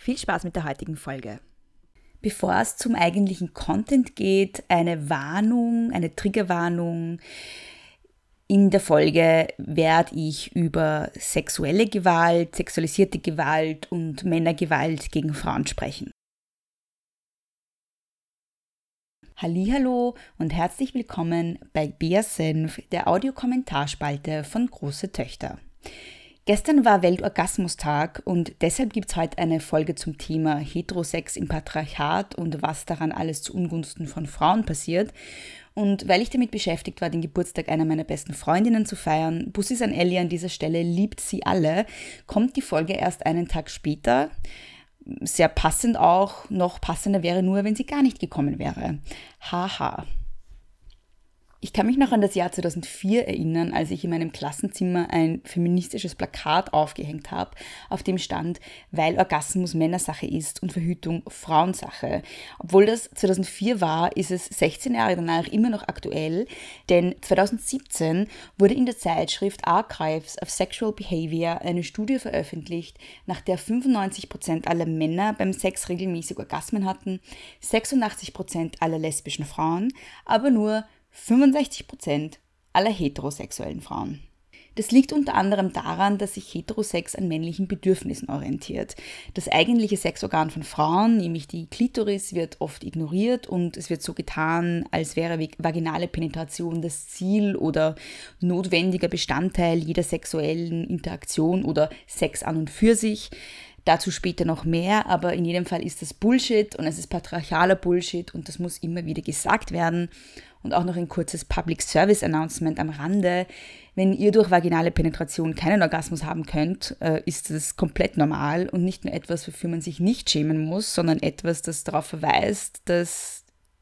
Viel Spaß mit der heutigen Folge. Bevor es zum eigentlichen Content geht, eine Warnung, eine Triggerwarnung. In der Folge werde ich über sexuelle Gewalt, sexualisierte Gewalt und Männergewalt gegen Frauen sprechen. Hallo und herzlich willkommen bei Bea Senf, der Audiokommentarspalte von Große Töchter. Gestern war Weltorgasmustag und deshalb gibt es heute eine Folge zum Thema Heterosex im Patriarchat und was daran alles zu Ungunsten von Frauen passiert. Und weil ich damit beschäftigt war, den Geburtstag einer meiner besten Freundinnen zu feiern, Bussi an Ellie an dieser Stelle liebt sie alle, kommt die Folge erst einen Tag später. Sehr passend auch, noch passender wäre nur, wenn sie gar nicht gekommen wäre. Haha. Ich kann mich noch an das Jahr 2004 erinnern, als ich in meinem Klassenzimmer ein feministisches Plakat aufgehängt habe, auf dem stand, weil Orgasmus Männersache ist und Verhütung Frauensache. Obwohl das 2004 war, ist es 16 Jahre danach immer noch aktuell, denn 2017 wurde in der Zeitschrift Archives of Sexual Behavior eine Studie veröffentlicht, nach der 95% aller Männer beim Sex regelmäßig Orgasmen hatten, 86% aller lesbischen Frauen, aber nur 65% aller heterosexuellen Frauen. Das liegt unter anderem daran, dass sich Heterosex an männlichen Bedürfnissen orientiert. Das eigentliche Sexorgan von Frauen, nämlich die Klitoris, wird oft ignoriert und es wird so getan, als wäre vaginale Penetration das Ziel oder notwendiger Bestandteil jeder sexuellen Interaktion oder Sex an und für sich. Dazu später noch mehr, aber in jedem Fall ist das Bullshit und es ist patriarchaler Bullshit und das muss immer wieder gesagt werden. Und auch noch ein kurzes Public Service Announcement am Rande. Wenn ihr durch vaginale Penetration keinen Orgasmus haben könnt, äh, ist das komplett normal und nicht nur etwas, wofür man sich nicht schämen muss, sondern etwas, das darauf verweist, dass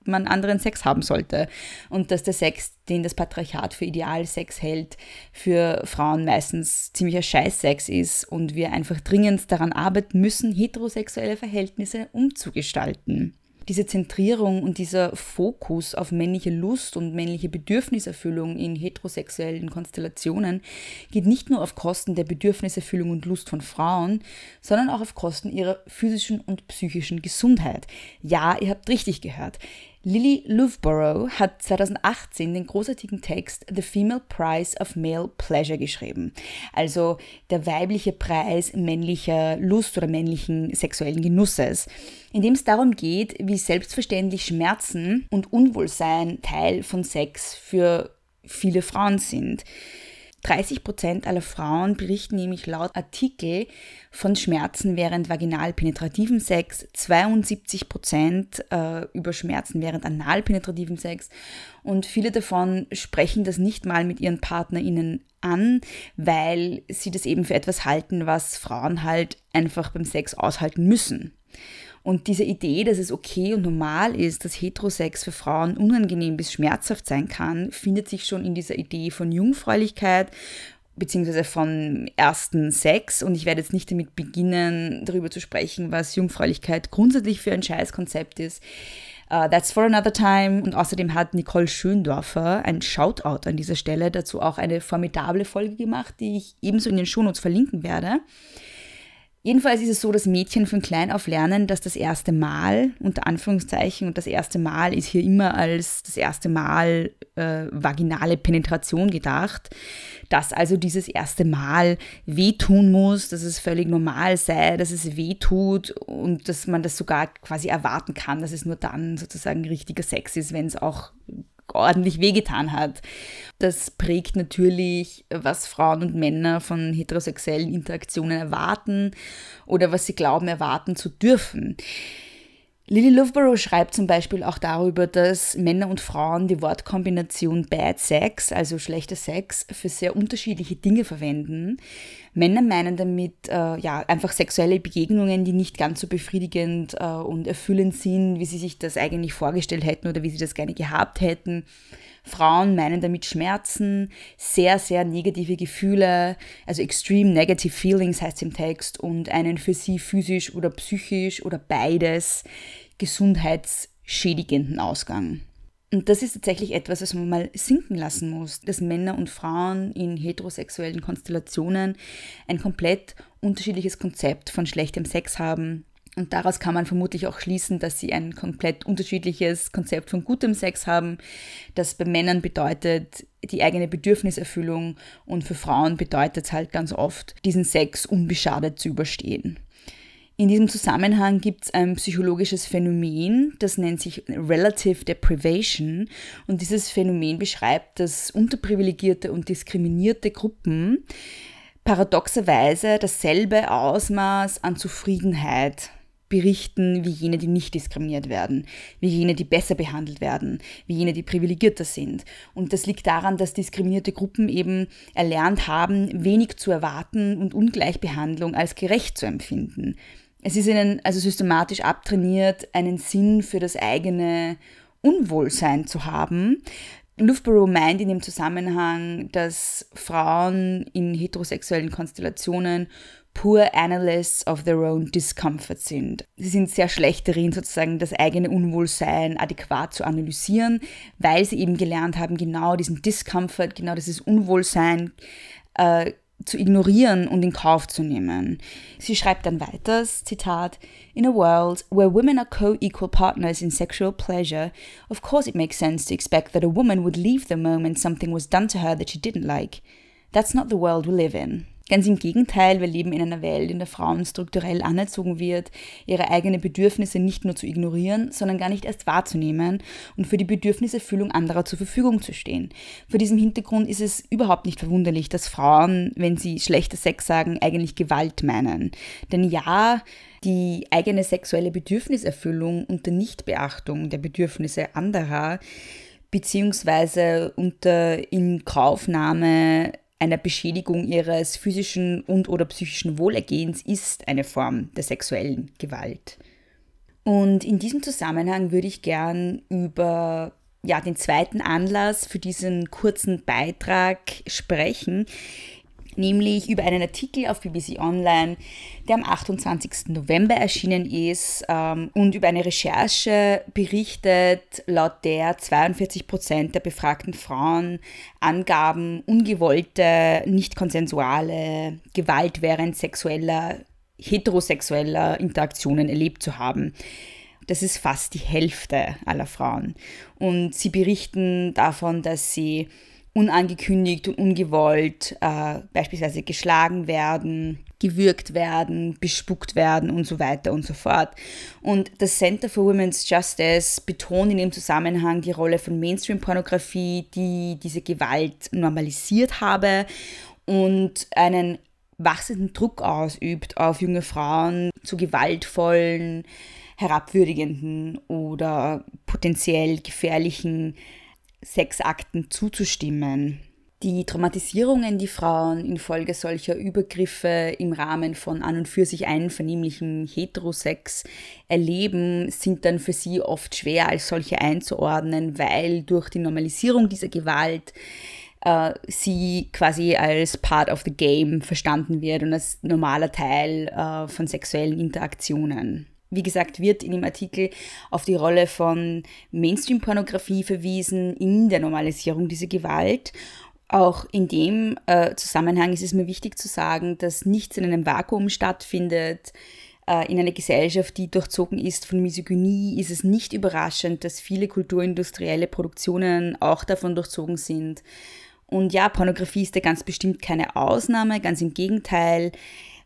man anderen Sex haben sollte und dass der Sex, den das Patriarchat für Idealsex hält, für Frauen meistens ziemlicher Scheißsex ist und wir einfach dringend daran arbeiten müssen, heterosexuelle Verhältnisse umzugestalten diese Zentrierung und dieser Fokus auf männliche Lust und männliche Bedürfniserfüllung in heterosexuellen Konstellationen geht nicht nur auf Kosten der Bedürfniserfüllung und Lust von Frauen, sondern auch auf Kosten ihrer physischen und psychischen Gesundheit. Ja, ihr habt richtig gehört. Lily Loughborough hat 2018 den großartigen Text The Female Price of Male Pleasure geschrieben, also der weibliche Preis männlicher Lust oder männlichen sexuellen Genusses, in dem es darum geht, wie selbstverständlich Schmerzen und Unwohlsein Teil von Sex für viele Frauen sind. 30 Prozent aller Frauen berichten nämlich laut Artikel von Schmerzen während vaginal-penetrativem Sex, 72 Prozent äh, über Schmerzen während anal-penetrativem Sex und viele davon sprechen das nicht mal mit ihren PartnerInnen an, weil sie das eben für etwas halten, was Frauen halt einfach beim Sex aushalten müssen. Und diese Idee, dass es okay und normal ist, dass Heterosex für Frauen unangenehm bis schmerzhaft sein kann, findet sich schon in dieser Idee von Jungfräulichkeit beziehungsweise von ersten Sex. Und ich werde jetzt nicht damit beginnen, darüber zu sprechen, was Jungfräulichkeit grundsätzlich für ein Scheißkonzept ist. Uh, that's for another time. Und außerdem hat Nicole Schöndorfer ein Shoutout an dieser Stelle dazu auch eine formidable Folge gemacht, die ich ebenso in den Shownotes verlinken werde. Jedenfalls ist es so, dass Mädchen von klein auf lernen, dass das erste Mal, unter Anführungszeichen, und das erste Mal ist hier immer als das erste Mal äh, vaginale Penetration gedacht, dass also dieses erste Mal wehtun muss, dass es völlig normal sei, dass es wehtut und dass man das sogar quasi erwarten kann, dass es nur dann sozusagen richtiger Sex ist, wenn es auch ordentlich wehgetan hat. Das prägt natürlich, was Frauen und Männer von heterosexuellen Interaktionen erwarten oder was sie glauben erwarten zu dürfen. Lily Loughborough schreibt zum Beispiel auch darüber, dass Männer und Frauen die Wortkombination Bad Sex, also schlechter Sex, für sehr unterschiedliche Dinge verwenden. Männer meinen damit äh, ja einfach sexuelle Begegnungen, die nicht ganz so befriedigend äh, und erfüllend sind, wie sie sich das eigentlich vorgestellt hätten oder wie sie das gerne gehabt hätten. Frauen meinen damit Schmerzen, sehr, sehr negative Gefühle, also extreme negative feelings heißt im Text und einen für sie physisch oder psychisch oder beides gesundheitsschädigenden Ausgang. Und das ist tatsächlich etwas, was man mal sinken lassen muss, dass Männer und Frauen in heterosexuellen Konstellationen ein komplett unterschiedliches Konzept von schlechtem Sex haben. Und daraus kann man vermutlich auch schließen, dass sie ein komplett unterschiedliches Konzept von gutem Sex haben, das bei Männern bedeutet die eigene Bedürfniserfüllung und für Frauen bedeutet es halt ganz oft, diesen Sex unbeschadet zu überstehen. In diesem Zusammenhang gibt es ein psychologisches Phänomen, das nennt sich Relative Deprivation. Und dieses Phänomen beschreibt, dass unterprivilegierte und diskriminierte Gruppen paradoxerweise dasselbe Ausmaß an Zufriedenheit berichten wie jene, die nicht diskriminiert werden, wie jene, die besser behandelt werden, wie jene, die privilegierter sind. Und das liegt daran, dass diskriminierte Gruppen eben erlernt haben, wenig zu erwarten und Ungleichbehandlung als gerecht zu empfinden. Es ist ihnen also systematisch abtrainiert, einen Sinn für das eigene Unwohlsein zu haben. Loughborough meint in dem Zusammenhang, dass Frauen in heterosexuellen Konstellationen poor analysts of their own discomfort sind. Sie sind sehr schlecht darin, sozusagen das eigene Unwohlsein adäquat zu analysieren, weil sie eben gelernt haben, genau diesen Discomfort, genau dieses Unwohlsein äh, zu ignorieren und in Kauf zu nehmen. Sie schreibt dann weiter, Zitat, In a world where women are co-equal partners in sexual pleasure, of course it makes sense to expect that a woman would leave the moment something was done to her that she didn't like. That's not the world we live in. Ganz im Gegenteil, wir leben in einer Welt, in der Frauen strukturell anerzogen wird, ihre eigenen Bedürfnisse nicht nur zu ignorieren, sondern gar nicht erst wahrzunehmen und für die Bedürfniserfüllung anderer zur Verfügung zu stehen. Vor diesem Hintergrund ist es überhaupt nicht verwunderlich, dass Frauen, wenn sie schlechter Sex sagen, eigentlich Gewalt meinen. Denn ja, die eigene sexuelle Bedürfniserfüllung unter Nichtbeachtung der Bedürfnisse anderer beziehungsweise unter Inkaufnahme einer Beschädigung ihres physischen und oder psychischen Wohlergehens ist eine Form der sexuellen Gewalt. Und in diesem Zusammenhang würde ich gern über ja, den zweiten Anlass für diesen kurzen Beitrag sprechen, nämlich über einen Artikel auf BBC Online, der am 28. November erschienen ist ähm, und über eine Recherche berichtet, laut der 42 Prozent der befragten Frauen angaben, ungewollte, nicht konsensuale Gewalt während sexueller, heterosexueller Interaktionen erlebt zu haben. Das ist fast die Hälfte aller Frauen. Und sie berichten davon, dass sie unangekündigt und ungewollt äh, beispielsweise geschlagen werden, gewürgt werden, bespuckt werden und so weiter und so fort. Und das Center for Women's Justice betont in dem Zusammenhang die Rolle von Mainstream-Pornografie, die diese Gewalt normalisiert habe und einen wachsenden Druck ausübt auf junge Frauen zu gewaltvollen, herabwürdigenden oder potenziell gefährlichen Sexakten zuzustimmen. Die Traumatisierungen, die Frauen infolge solcher Übergriffe im Rahmen von an und für sich einvernehmlichen Heterosex erleben, sind dann für sie oft schwer als solche einzuordnen, weil durch die Normalisierung dieser Gewalt äh, sie quasi als Part of the Game verstanden wird und als normaler Teil äh, von sexuellen Interaktionen. Wie gesagt, wird in dem Artikel auf die Rolle von Mainstream-Pornografie verwiesen in der Normalisierung dieser Gewalt. Auch in dem äh, Zusammenhang ist es mir wichtig zu sagen, dass nichts in einem Vakuum stattfindet. Äh, in einer Gesellschaft, die durchzogen ist von Misogynie, ist es nicht überraschend, dass viele kulturindustrielle Produktionen auch davon durchzogen sind. Und ja, Pornografie ist da ganz bestimmt keine Ausnahme, ganz im Gegenteil.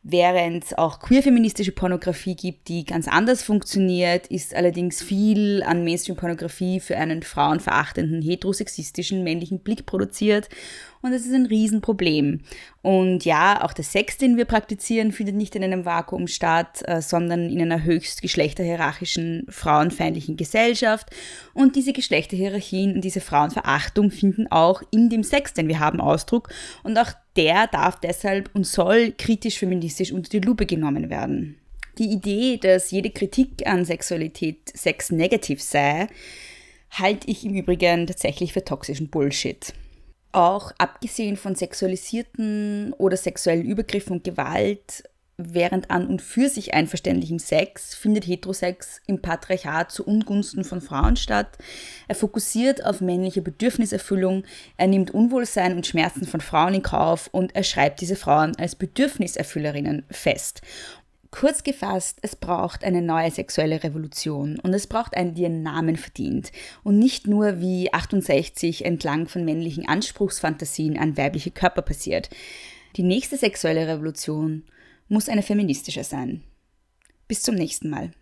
Während es auch queer-feministische Pornografie gibt, die ganz anders funktioniert, ist allerdings viel an Mainstream-Pornografie für einen frauenverachtenden, heterosexistischen männlichen Blick produziert. Und das ist ein Riesenproblem. Und ja, auch der Sex, den wir praktizieren, findet nicht in einem Vakuum statt, äh, sondern in einer höchst geschlechterhierarchischen, frauenfeindlichen Gesellschaft. Und diese Geschlechterhierarchien und diese Frauenverachtung finden auch in dem Sex, den wir haben, Ausdruck. Und auch der darf deshalb und soll kritisch feministisch unter die Lupe genommen werden. Die Idee, dass jede Kritik an Sexualität sex-negativ sei, halte ich im Übrigen tatsächlich für toxischen Bullshit. Auch abgesehen von sexualisierten oder sexuellen Übergriffen und Gewalt während an und für sich einverständlichem Sex findet Heterosex im Patriarchat zu Ungunsten von Frauen statt. Er fokussiert auf männliche Bedürfniserfüllung, er nimmt Unwohlsein und Schmerzen von Frauen in Kauf und er schreibt diese Frauen als Bedürfniserfüllerinnen fest. Kurz gefasst, es braucht eine neue sexuelle Revolution und es braucht einen, die einen Namen verdient und nicht nur wie 68 entlang von männlichen Anspruchsfantasien an weibliche Körper passiert. Die nächste sexuelle Revolution muss eine feministische sein. Bis zum nächsten Mal.